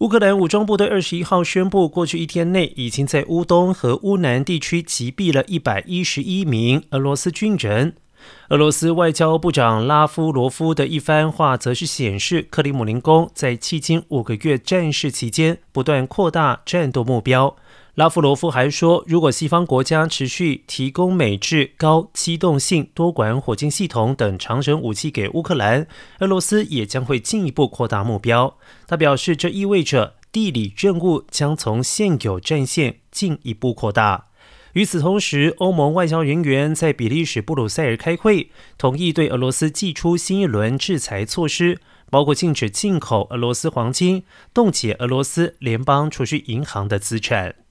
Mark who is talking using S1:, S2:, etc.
S1: 乌克兰武装部队二十一号宣布，过去一天内已经在乌东和乌南地区击毙了一百一十一名俄罗斯军人。俄罗斯外交部长拉夫罗夫的一番话，则是显示克里姆林宫在迄今五个月战事期间不断扩大战斗目标。拉夫罗夫还说，如果西方国家持续提供美制高机动性多管火箭系统等长程武器给乌克兰，俄罗斯也将会进一步扩大目标。他表示，这意味着地理任务将从现有战线进一步扩大。与此同时，欧盟外交人员在比利时布鲁塞尔开会，同意对俄罗斯寄出新一轮制裁措施，包括禁止进口俄罗斯黄金、冻结俄罗斯联邦储蓄银行的资产。